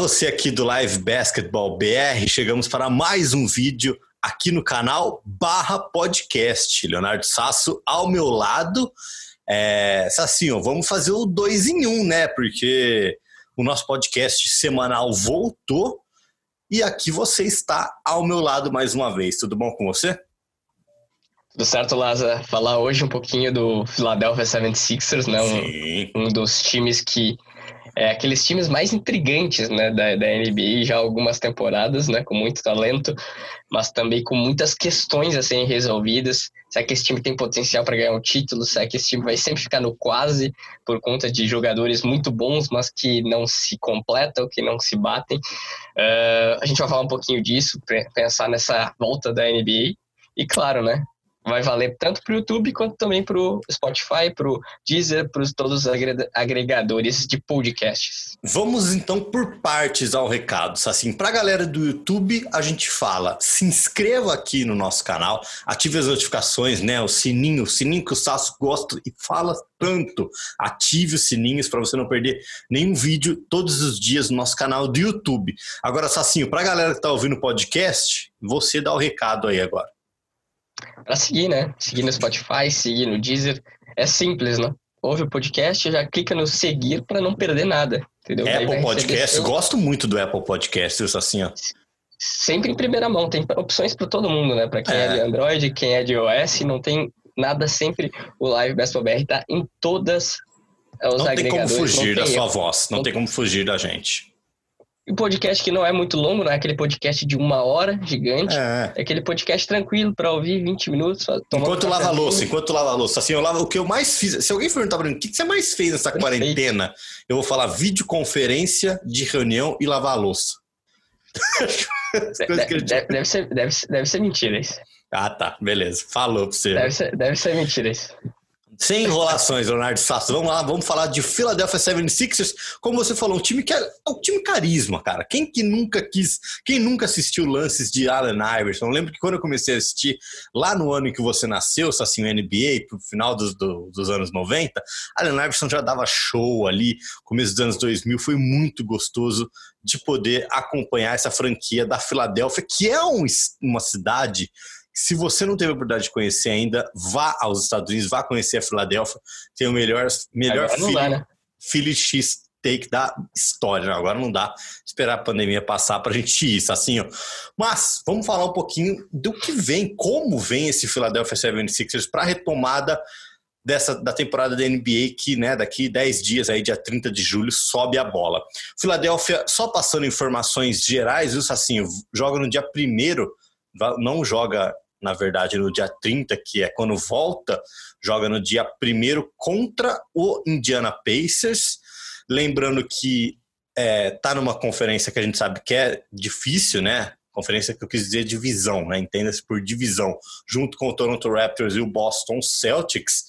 Você aqui do Live Basketball BR. Chegamos para mais um vídeo aqui no canal barra podcast. Leonardo Sasso ao meu lado. É, Sassinho, vamos fazer o dois em um, né? Porque o nosso podcast semanal voltou e aqui você está ao meu lado mais uma vez. Tudo bom com você? Tudo certo, Laza. Falar hoje um pouquinho do Philadelphia 76ers, né? Um, um dos times que é aqueles times mais intrigantes né, da, da NBA já há algumas temporadas, né, com muito talento, mas também com muitas questões a serem resolvidas. Será que esse time tem potencial para ganhar um título? Será que esse time vai sempre ficar no quase por conta de jogadores muito bons, mas que não se completam, que não se batem? Uh, a gente vai falar um pouquinho disso, pensar nessa volta da NBA. E claro, né, vai valer tanto para o YouTube quanto também para o Spotify, para o Deezer, para todos os agregadores de podcasts. Vamos então por partes ao recado. Assim, para a galera do YouTube, a gente fala: se inscreva aqui no nosso canal, ative as notificações, né? O sininho, o sininho que o Sasso gosta e fala tanto. Ative os sininhos para você não perder nenhum vídeo todos os dias no nosso canal do YouTube. Agora, Sassinho, para a galera que está ouvindo o podcast, você dá o recado aí agora para seguir, né? Seguir no Spotify, seguir no Deezer. É simples, né? Ouve o podcast, já clica no seguir para não perder nada, entendeu? Apple Podcast, seu... gosto muito do Apple Podcast, assim, ó. Sempre em primeira mão, tem opções para todo mundo, né? Para quem é. é. de Android, quem é de iOS, não tem nada sempre. O Live Best BR tá em todas os não tem como fugir da sua voz, não, não tem como fugir da gente. Um podcast que não é muito longo, não é aquele podcast de uma hora gigante. É, é aquele podcast tranquilo para ouvir 20 minutos. Enquanto lava a louça, enquanto lava a louça. Assim, eu lavo, o que eu mais fiz. Se alguém perguntar para mim o que você mais fez nessa Perfeito. quarentena, eu vou falar videoconferência de reunião e lavar a louça. deve, deve, deve, ser, deve, deve ser mentira isso. Ah, tá. Beleza. Falou pra você. Deve ser, deve ser mentira isso. Sem enrolações, Leonardo Sasso. Vamos lá, vamos falar de Philadelphia 76ers. Como você falou, um time que é, é um time carisma, cara. Quem que nunca quis, quem nunca assistiu lances de Allen Iverson? Eu lembro que quando eu comecei a assistir, lá no ano em que você nasceu, assim, o NBA, pro final dos, do, dos anos 90, Allen Iverson já dava show ali, começo dos anos 2000, foi muito gostoso de poder acompanhar essa franquia da Filadélfia, que é um, uma cidade se você não teve a oportunidade de conhecer ainda, vá aos Estados Unidos, vá conhecer a Filadélfia. Tem o melhor, melhor Philly, dá, né? Philly X take da história. Agora não dá esperar a pandemia passar para a gente ir isso, assim, ó. Mas vamos falar um pouquinho do que vem, como vem esse Philadelphia 76ers para a retomada dessa da temporada da NBA que, né, daqui 10 dias aí dia 30 de julho sobe a bola. Filadélfia, só passando informações gerais, viu, assim, joga no dia 1 não joga na verdade, no dia 30, que é quando volta, joga no dia 1 contra o Indiana Pacers. Lembrando que é, tá numa conferência que a gente sabe que é difícil, né? Conferência que eu quis dizer divisão, né? Entenda-se por divisão, junto com o Toronto Raptors e o Boston Celtics.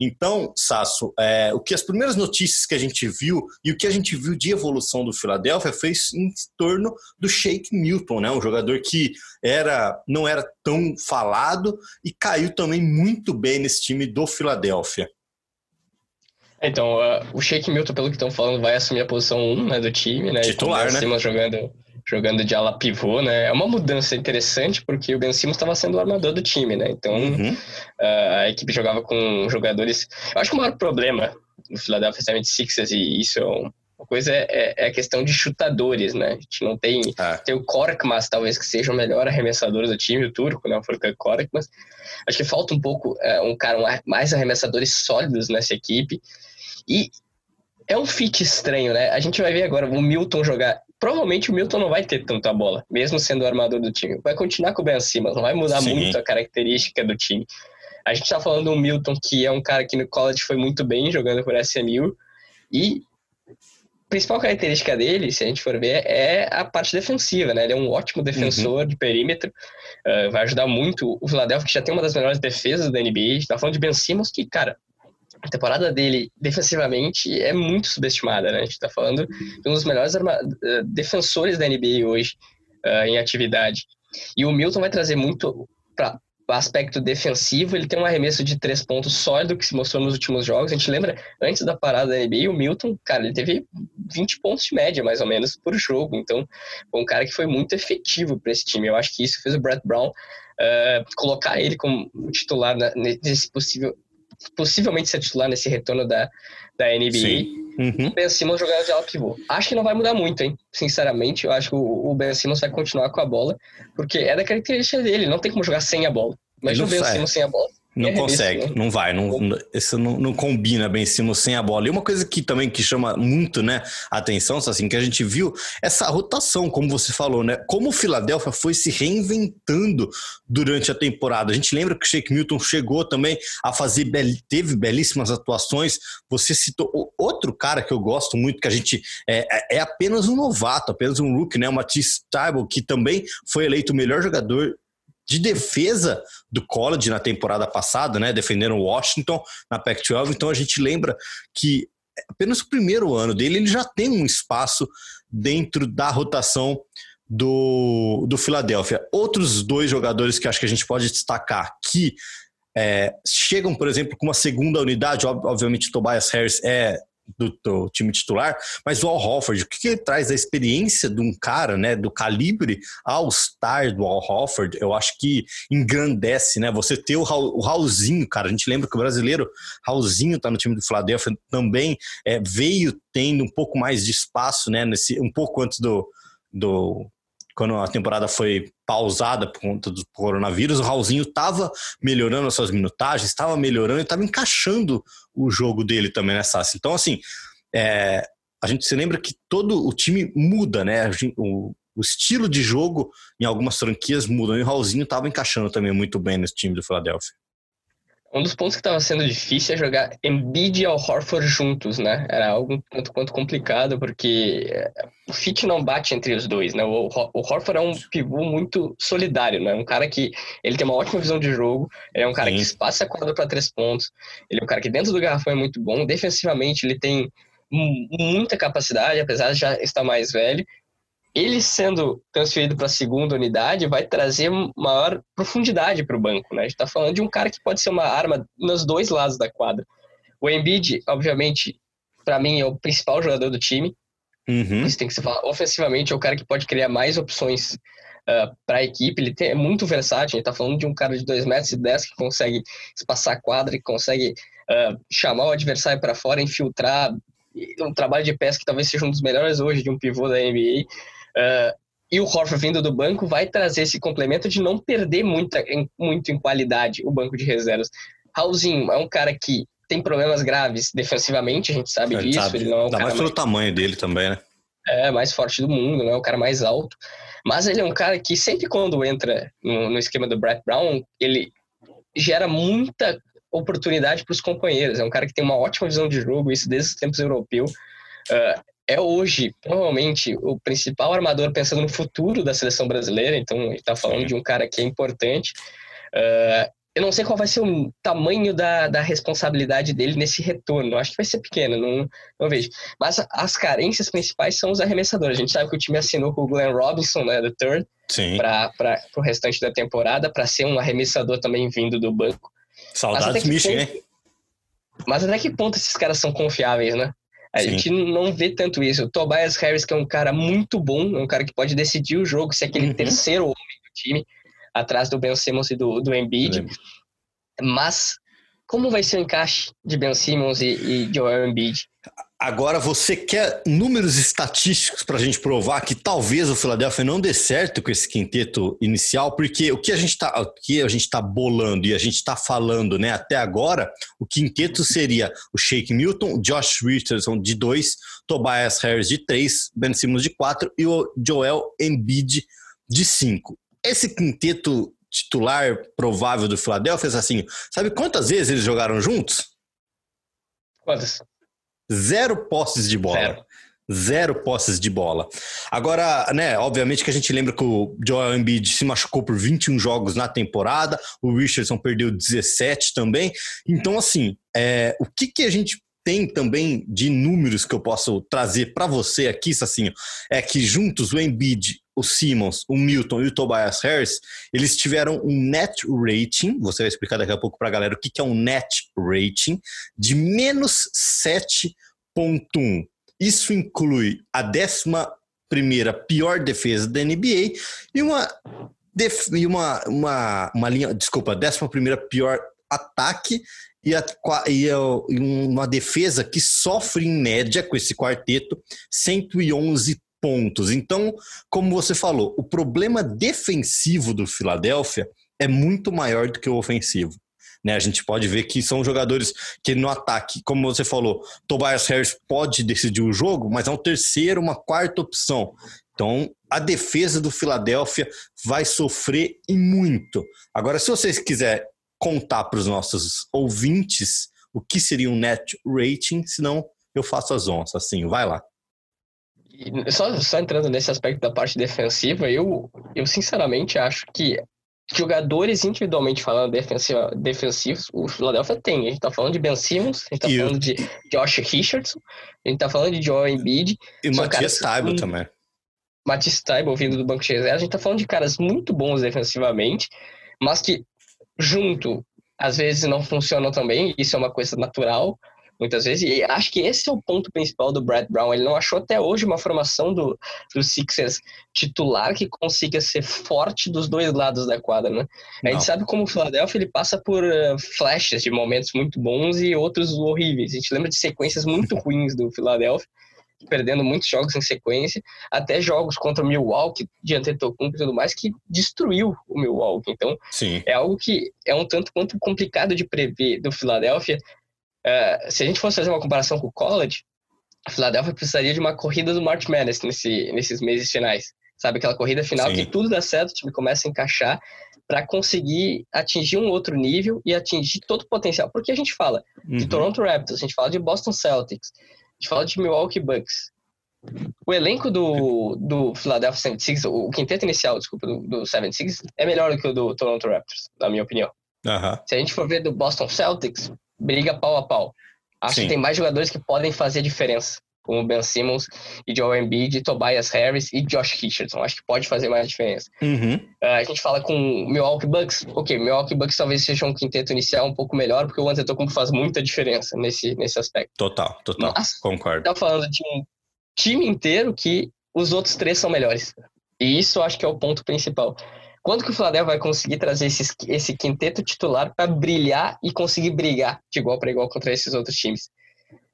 Então, Sasso, é, o que as primeiras notícias que a gente viu e o que a gente viu de evolução do Philadelphia foi em torno do Shake Milton, né? Um jogador que era não era tão falado e caiu também muito bem nesse time do Philadelphia. Então, uh, o Shake Milton, pelo que estão falando, vai assumir a posição 1 né, do time, né? Titular, né? jogando jogando de ala pivô, né? É uma mudança interessante porque o Ben Simmons estava sendo o armador do time, né? Então uhum. a equipe jogava com jogadores. Eu acho que o maior problema no Philadelphia 76ers e isso é uma coisa é, é, a questão de chutadores, né? A gente não tem ah. tem o Korkmaz talvez que seja o melhor arremessador do time, o turco, né? O Furkan Korkmaz. Acho que falta um pouco é, um cara um, mais arremessadores sólidos nessa equipe e é um fit estranho, né? A gente vai ver agora o Milton jogar provavelmente o Milton não vai ter tanta bola, mesmo sendo o armador do time. Vai continuar com o Ben Simmons, não vai mudar Sim. muito a característica do time. A gente tá falando do Milton, que é um cara que no college foi muito bem jogando por SMU, e a principal característica dele, se a gente for ver, é a parte defensiva, né? Ele é um ótimo defensor uhum. de perímetro, uh, vai ajudar muito o Philadelphia, que já tem uma das melhores defesas da NBA. A gente tá falando de Ben Simmons, que, cara, a temporada dele defensivamente é muito subestimada, né? A gente está falando de um dos melhores eh, defensores da NBA hoje uh, em atividade. E o Milton vai trazer muito para aspecto defensivo, ele tem um arremesso de três pontos sólido que se mostrou nos últimos jogos. A gente lembra, antes da parada da NBA, o Milton, cara, ele teve 20 pontos de média, mais ou menos, por jogo. Então, foi um cara que foi muito efetivo para esse time. Eu acho que isso fez o Brett Brown uh, colocar ele como titular nesse possível possivelmente ser titular nesse retorno da, da NBA. Uhum. Ben Simmons jogando de ala pivô. Acho que não vai mudar muito, hein? Sinceramente, eu acho que o, o Ben Simmons vai continuar com a bola, porque é da característica dele, não tem como jogar sem a bola. Mas o Ben Simmons sem a bola. Não consegue, né? não vai, não, isso não, não, combina bem cima sem a bola. E uma coisa que também que chama muito, né, a atenção, assim, que a gente viu, essa rotação, como você falou, né, como o Philadelphia foi se reinventando durante a temporada. A gente lembra que o Shake Milton chegou também a fazer, teve belíssimas atuações. Você citou outro cara que eu gosto muito, que a gente é, é, é apenas um novato, apenas um rookie, né, o Matisse Tybalt, que também foi eleito o melhor jogador de defesa do college na temporada passada, né? Defendendo Washington na Pac-12. Então a gente lembra que apenas o primeiro ano dele ele já tem um espaço dentro da rotação do, do Philadelphia. Outros dois jogadores que acho que a gente pode destacar que é, chegam, por exemplo, com uma segunda unidade, obviamente Tobias Harris é do, do, time titular, mas o Al Hofford, o que, que, ele traz da experiência de um cara, né, do calibre All-Star do Al Hofford, eu acho que engrandece, né, você ter o, Raul, o Raulzinho, cara, a gente lembra que o brasileiro Raulzinho tá no time do Philadelphia, também é, veio tendo um pouco mais de espaço, né, nesse, um pouco antes do, do quando a temporada foi pausada por conta do coronavírus, o Raulzinho estava melhorando as suas minutagens, estava melhorando e estava encaixando o jogo dele também nessa. Então, assim, é, a gente se lembra que todo o time muda, né? O, o estilo de jogo em algumas franquias muda. E o Raulzinho estava encaixando também muito bem nesse time do Philadelphia. Um dos pontos que estava sendo difícil é jogar Embiid e Al Horford juntos, né? Era algo quanto quanto complicado, porque eh, o fit não bate entre os dois, né? O, o Horford é um pivô muito solidário, né? Um cara que ele tem uma ótima visão de jogo, ele é um cara Sim. que espaça a quadra para três pontos, ele é um cara que dentro do garrafão é muito bom, defensivamente ele tem muita capacidade, apesar de já estar mais velho, ele sendo transferido para a segunda unidade vai trazer maior profundidade para o banco. Né? A gente está falando de um cara que pode ser uma arma nos dois lados da quadra. O Embiid, obviamente, para mim é o principal jogador do time. Uhum. Isso tem que se falar. Ofensivamente, é o cara que pode criar mais opções uh, ah, para a equipe. Ele tem, é muito versátil. A gente está falando de um cara de 2 metros e 10 que consegue espaçar a quadra, e consegue uh, chamar o adversário para fora, infiltrar. Um trabalho de pesca que talvez seja um dos melhores hoje de um pivô da NBA. Uh, e o Horford vindo do banco vai trazer esse complemento de não perder muita, em, muito em qualidade o banco de reservas. Raulzinho é um cara que tem problemas graves defensivamente, a gente sabe é, disso. Sabe. Ele não é um Ainda mais pelo mais... tamanho dele também, né? É, mais forte do mundo, não é o cara mais alto. Mas ele é um cara que sempre quando entra no, no esquema do Brett Brown, ele gera muita oportunidade para os companheiros. É um cara que tem uma ótima visão de jogo, isso desde os tempos europeus. Uh, é hoje, provavelmente, o principal armador pensando no futuro da seleção brasileira. Então, ele está falando Sim. de um cara que é importante. Uh, eu não sei qual vai ser o tamanho da, da responsabilidade dele nesse retorno. Acho que vai ser pequeno, não, não vejo. Mas as carências principais são os arremessadores. A gente sabe que o time assinou com o Glenn Robinson, né, do third, para o restante da temporada, para ser um arremessador também vindo do banco. Saudades Michigan, hein? Mas até que ponto esses caras são confiáveis, né? A Sim. gente não vê tanto isso. O Tobias Harris, que é um cara muito bom, é um cara que pode decidir o jogo, ser aquele uhum. terceiro homem do time, atrás do Ben Simmons e do, do Embiid. Mas como vai ser o encaixe de Ben Simmons e, e Joel Embiid? Agora, você quer números estatísticos para a gente provar que talvez o Philadelphia não dê certo com esse quinteto inicial, porque o que a gente está tá bolando e a gente está falando né, até agora, o quinteto seria o Shake Milton, Josh Richardson de 2, Tobias Harris de 3, Ben Simmons de 4 e o Joel Embiid de 5. Esse quinteto titular provável do Philadelphia, assim, sabe quantas vezes eles jogaram juntos? Quantas? Zero posses de bola. Zero. Zero posses de bola. Agora, né, obviamente que a gente lembra que o Joel Embiid se machucou por 21 jogos na temporada, o Richardson perdeu 17 também. Então, assim, é, o que, que a gente tem também de números que eu posso trazer para você aqui, Sacinho, é que juntos o Embiid, o Simmons, o Milton e o Tobias Harris, eles tiveram um net rating, você vai explicar daqui a pouco para a galera o que é um net rating, de menos 7.1. Isso inclui a décima primeira pior defesa da NBA e uma, def, e uma, uma, uma linha, desculpa, décima primeira pior ataque e, a, e a, uma defesa que sofre em média com esse quarteto 111 pontos. Então, como você falou, o problema defensivo do Philadelphia é muito maior do que o ofensivo. Né, a gente pode ver que são jogadores que no ataque, como você falou, Tobias Harris pode decidir o jogo, mas é um terceiro, uma quarta opção. Então, a defesa do Philadelphia vai sofrer e muito. Agora, se vocês quiserem contar para os nossos ouvintes o que seria um net rating, senão eu faço as onças. Assim, vai lá. Só, só entrando nesse aspecto da parte defensiva, eu, eu sinceramente acho que jogadores individualmente falando defensiva, defensivos, o Philadelphia tem. A gente tá falando de Ben Simmons, a gente tá e falando eu... de Josh Richardson, a gente tá falando de Joel Embiid. E o Matias Taibo também. Matias Taibo vindo do banco de reserva. A gente tá falando de caras muito bons defensivamente, mas que junto, às vezes não funcionam também, isso é uma coisa natural, muitas vezes, e acho que esse é o ponto principal do Brad Brown, ele não achou até hoje uma formação do, do Sixers titular que consiga ser forte dos dois lados da quadra, né? Não. A gente sabe como o Philadelphia, ele passa por uh, flashes de momentos muito bons e outros horríveis, a gente lembra de sequências muito ruins do Philadelphia, perdendo muitos jogos em sequência, até jogos contra o Milwaukee, de Antetokounmpo e tudo mais, que destruiu o Milwaukee. Então, Sim. é algo que é um tanto quanto complicado de prever do Philadelphia. Uh, se a gente fosse fazer uma comparação com o college, a Philadelphia precisaria de uma corrida do March Madness nesse, nesses meses finais. Sabe, aquela corrida final Sim. que tudo dá certo, o time começa a encaixar para conseguir atingir um outro nível e atingir todo o potencial. Porque a gente fala uhum. de Toronto Raptors, a gente fala de Boston Celtics, gente fala de Milwaukee Bucks. O elenco do, do Philadelphia 76, o quinteto inicial, desculpa, do, do 76, é melhor do que o do Toronto Raptors, na minha opinião. Se a gente for ver do Boston Celtics, briga pau a pau. Acho Sim. que tem mais jogadores que podem fazer diferença, como Ben Simmons e Joel Embiid, Tobias Harris e Josh Richardson. Acho que pode fazer mais diferença. Uhum. Uh, a gente fala com Milwaukee Bucks. Ok, Milwaukee Bucks talvez seja um quinteto inicial um pouco melhor, porque o Antetokounmpo faz muita diferença nesse, nesse aspecto. Total, total. Mas, Concordo. Tá falando de um time inteiro que os outros três são melhores. E isso acho que é o ponto principal. Quando que o Philadelphia vai conseguir trazer esse, esse quinteto titular para brilhar e conseguir brigar de igual para igual contra esses outros times?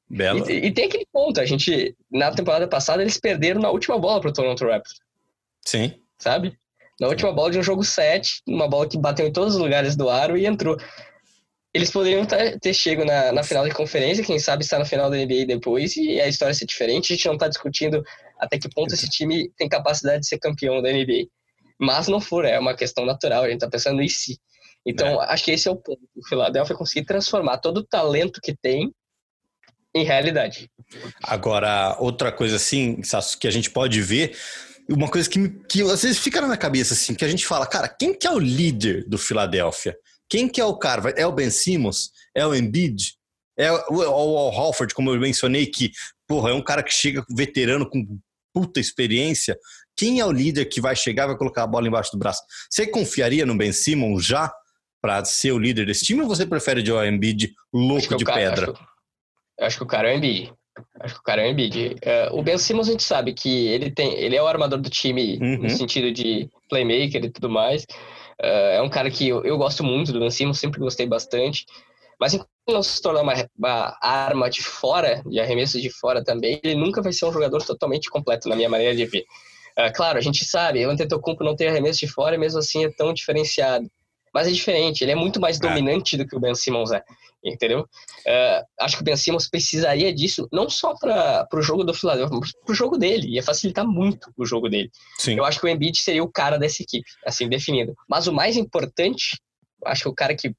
Belo. E, e, tem aquele ponto, a gente, na temporada passada, eles perderam na última bola pro Toronto Raptors. Sim. Sabe? Na última bola de um jogo 7, uma bola que bateu em todos os lugares do aro e entrou. Eles poderiam ter chego na, na final de conferência, quem sabe estar na final da NBA depois, e a história ser diferente. A gente não está discutindo até que ponto esse time tem capacidade de ser campeão da NBA. Mas não for, é uma questão natural, a gente está pensando em si. Então, é. acho que esse é o ponto. O Philadelphia conseguir transformar todo o talento que tem em realidade. Agora, outra coisa assim, que a gente pode ver, uma coisa que, que às vezes fica na cabeça, assim, que a gente fala, cara, quem que é o líder do Philadelphia? Quem que é o cara? É o Ben Simmons? É o Embiid? É o, o Al Halford, como eu mencionei, que, porra, é um cara que chega veterano com puta experiência. Quem é o líder que vai chegar e vai colocar a bola embaixo do braço? Você confiaria no Ben Simmons já para ser o líder desse time ou você prefere o Joel Embiid louco de cara, pedra? Acho, acho, que o cara é o Embiid. Acho que o cara é o Embiid. Uh, o Ben Simmons a gente sabe que ele tem, ele é o armador do time uhum. no sentido de playmaker e tudo mais. Uh, é um cara que eu, eu, gosto muito do Ben Simmons, sempre gostei bastante. Mas enquanto não se tornar uma, uma, arma de fora, de arremesso de fora também, ele nunca vai ser um jogador totalmente completo, na minha maneira de ver. Uh, claro, a gente sabe, o Antetokounmpo não tem arremesso de fora, mesmo assim é tão diferenciado. Mas é diferente, ele é muito mais é. dominante do que o Ben Simmons é entendeu? Uh, acho que o Ben Simmons precisaria disso, não só para o jogo do Philadelphia, mas para o jogo dele. Ia facilitar muito o jogo dele. Sim. Eu acho que o Embiid seria o cara dessa equipe, assim, definido. Mas o mais importante, acho que o cara que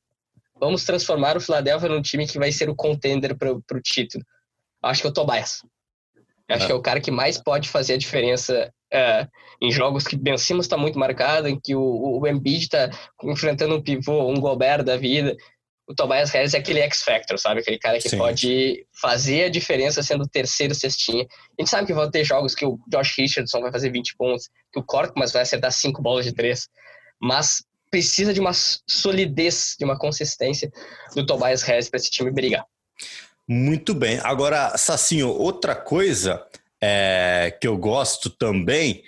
vamos transformar o Philadelphia num time que vai ser o contender para o título. Acho que é o Tobias. Acho é. que é o cara que mais pode fazer a diferença uh, em jogos que Ben Simmons está muito marcado, em que o, o Embiid está enfrentando um pivô, um Gobert da vida o Tobias Harris é aquele X-Factor, sabe? Aquele cara que Sim. pode fazer a diferença sendo o terceiro cestinha. A gente sabe que vão ter jogos que o Josh Richardson vai fazer 20 pontos, que o Korkmaz vai acertar 5 bolas de 3. Mas precisa de uma solidez, de uma consistência do Tobias Harris para esse time brigar. Muito bem. Agora, Sacinho, outra coisa é, que eu gosto também,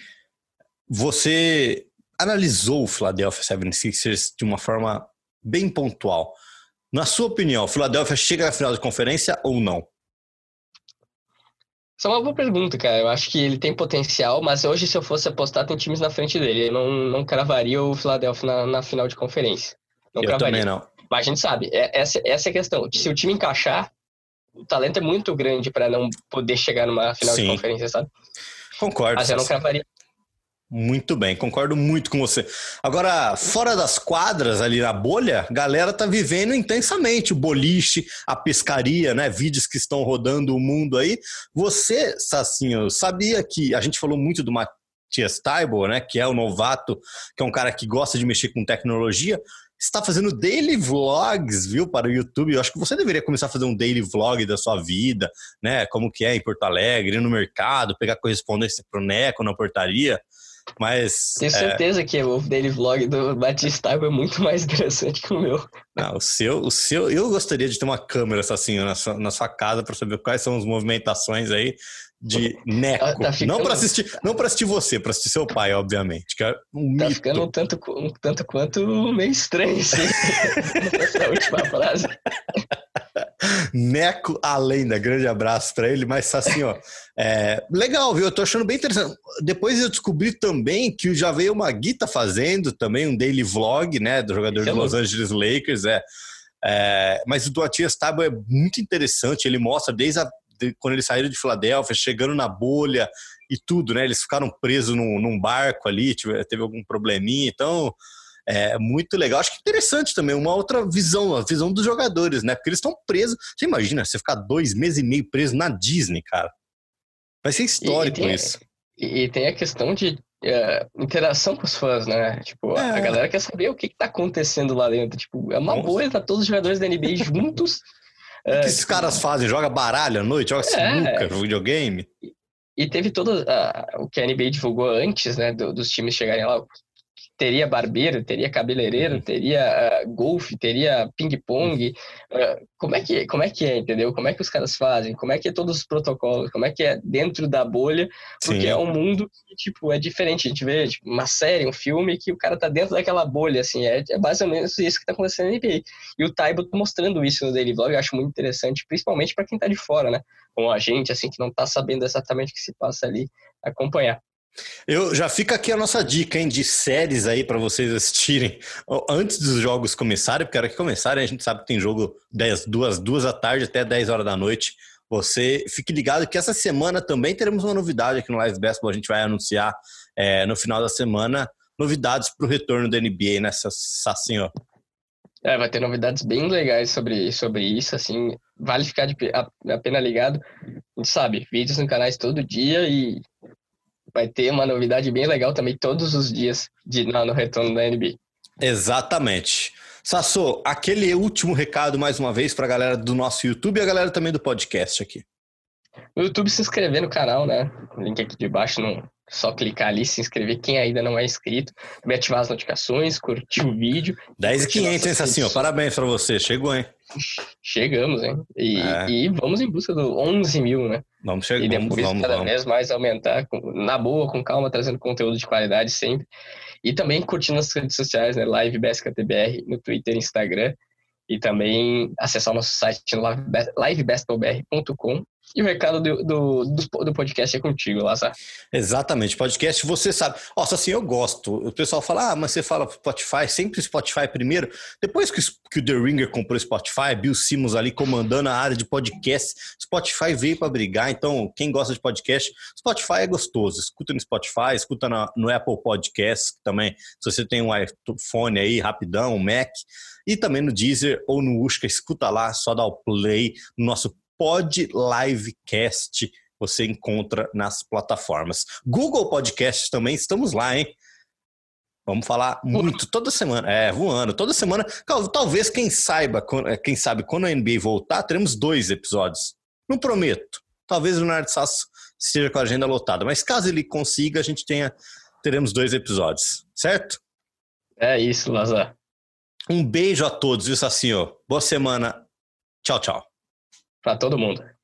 você analisou o Philadelphia 76ers de uma forma bem pontual. Na sua opinião, o Philadelphia chega na final de conferência ou não? Essa é uma boa pergunta, cara. Eu acho que ele tem potencial, mas hoje, se eu fosse apostar, tem times na frente dele. Eu não, não cravaria o Philadelphia na, na final de conferência. Não eu cravaria. também não. Mas a gente sabe, é, essa, essa é a questão. Se o time encaixar, o talento é muito grande para não poder chegar numa final Sim. de conferência, sabe? Concordo. Mas eu não cravaria. Muito bem, concordo muito com você. Agora, fora das quadras, ali na bolha, a galera tá vivendo intensamente o boliche, a pescaria, né? Vídeos que estão rodando o mundo aí. Você, Sacinho, sabia que a gente falou muito do Matias Taibo, né? Que é o novato, que é um cara que gosta de mexer com tecnologia. Está fazendo daily vlogs, viu, para o YouTube. Eu acho que você deveria começar a fazer um daily vlog da sua vida, né? Como que é em Porto Alegre, no mercado, pegar correspondência pro Neco na portaria. Mas. Tenho é. certeza é... que o daily vlog do Batista é muito mais interessante que o meu. Não, o seu, o seu. Eu gostaria de ter uma câmera assim na sua, na sua casa para saber quais são as movimentações aí de Neco. Tá ficando... Não para assistir, não para assistir você, para assistir seu pai, obviamente. Que é um tá mito. ficando um tanto, um tanto quanto meio estranho, assim. Essa última frase. Neco a lenda, grande abraço para ele, mas assim, ó, é, legal, viu? Eu tô achando bem interessante. Depois eu descobri também que já veio uma Guita fazendo também um daily vlog, né, do jogador de Los Angeles Lakers, é. é mas o do Atias Tabo é muito interessante, ele mostra desde a, de, quando eles saíram de Filadélfia, chegando na bolha e tudo, né? Eles ficaram presos num, num barco ali, teve algum probleminha, então é muito legal. Acho que interessante também, uma outra visão, a visão dos jogadores, né? Porque eles estão presos. Você imagina você ficar dois meses e meio preso na Disney, cara. Vai ser histórico e, e tem, isso. E, tem a questão de uh, interação com os fãs, né? Tipo, é. a galera quer saber o que, que tá acontecendo lá dentro. Tipo, é uma Nossa. boa tá todos os jogadores da NBA juntos. O que uh, esses tipo, caras fazem? Joga baralho à noite? Joga é, sinuca, videogame? E teve todo uh, o que a NBA divulgou antes, né, do, dos times chegarem lá, teria barbeiro, teria cabeleireiro, uhum. teria uh, golfe, teria ping-pong. Uh, como, é que, como é que é, entendeu? Como é que os caras fazem? Como é que é todos os protocolos? Como é que é dentro da bolha? Porque Sim. é um mundo que, tipo, é diferente. A gente vê tipo, uma série, um filme que o cara tá dentro daquela bolha, assim. É, é basicamente isso que tá acontecendo na NBA. E o Taibo tá mostrando isso no Daily Vlog, eu acho muito interessante, principalmente para quem tá de fora, né? Como a gente, assim, que não tá sabendo exatamente o que se passa ali, acompanhar. Eu já fica aqui a nossa dica, hein, de séries aí para vocês assistirem antes dos jogos começarem, porque a hora que começarem a gente sabe que tem jogo 10, duas, duas da tarde até 10 horas da noite. Você fique ligado que essa semana também teremos uma novidade aqui no Live Basketball. A gente vai anunciar é, no final da semana novidades para o retorno da NBA nessa assim, ó. É, vai ter novidades bem legais sobre, sobre isso, assim, vale ficar de, a, a pena ligado. A gente sabe, vídeos no canais todo dia e vai ter uma novidade bem legal também todos os dias de, no, no retorno da NBA. Exatamente. Sasso, aquele último recado mais uma vez para a galera do nosso YouTube e a galera também do podcast aqui. No YouTube se inscrever no canal, né? O link aqui de baixo, não, só clicar ali, se inscrever quem ainda não é inscrito, também ativar as notificações, curtir o vídeo. 10,500, hein, Sassinho? Parabéns para você, chegou, hein? Chegamos, hein? E, é. e, vamos em busca do 11 mil, né? Vamos chegar, E depois vamos, cada vamos. vez mais aumentar, na boa, com calma, trazendo conteúdo de qualidade sempre. E também curtindo as redes sociais, né? Live BSKTBR no Twitter e Instagram. E também acessar o nosso site no livebasketballbr.com e o recado do, do, do, podcast é contigo, Lázaro. Exatamente, podcast você sabe. Nossa, assim, eu gosto. O pessoal fala, ah, mas você fala Spotify, sempre Spotify primeiro. Depois que, que o The Ringer comprou Spotify, Bill Simmons ali comandando a área de podcast, Spotify veio para brigar. Então, quem gosta de podcast, Spotify é gostoso. Escuta no Spotify, escuta no, Apple Podcasts também. Se você tem um iPhone aí, rapidão, um Mac. E também no Deezer ou no Ushka, escuta lá, só dá o play no nosso Pod Livecast você encontra nas plataformas. Google Podcast também, estamos lá, hein? Vamos falar muito toda semana. É, voando. Toda semana. Talvez, quem saiba, é, quem sabe, quando a NBA voltar, teremos dois episódios. Não prometo. Talvez o Leonardo Sasso esteja com a agenda lotada. Mas caso ele consiga, a gente tenha, teremos dois episódios. Certo? É isso, Lazar. Um beijo a todos, viu, Sassinho? Boa semana. Tchau, tchau. Para todo mundo.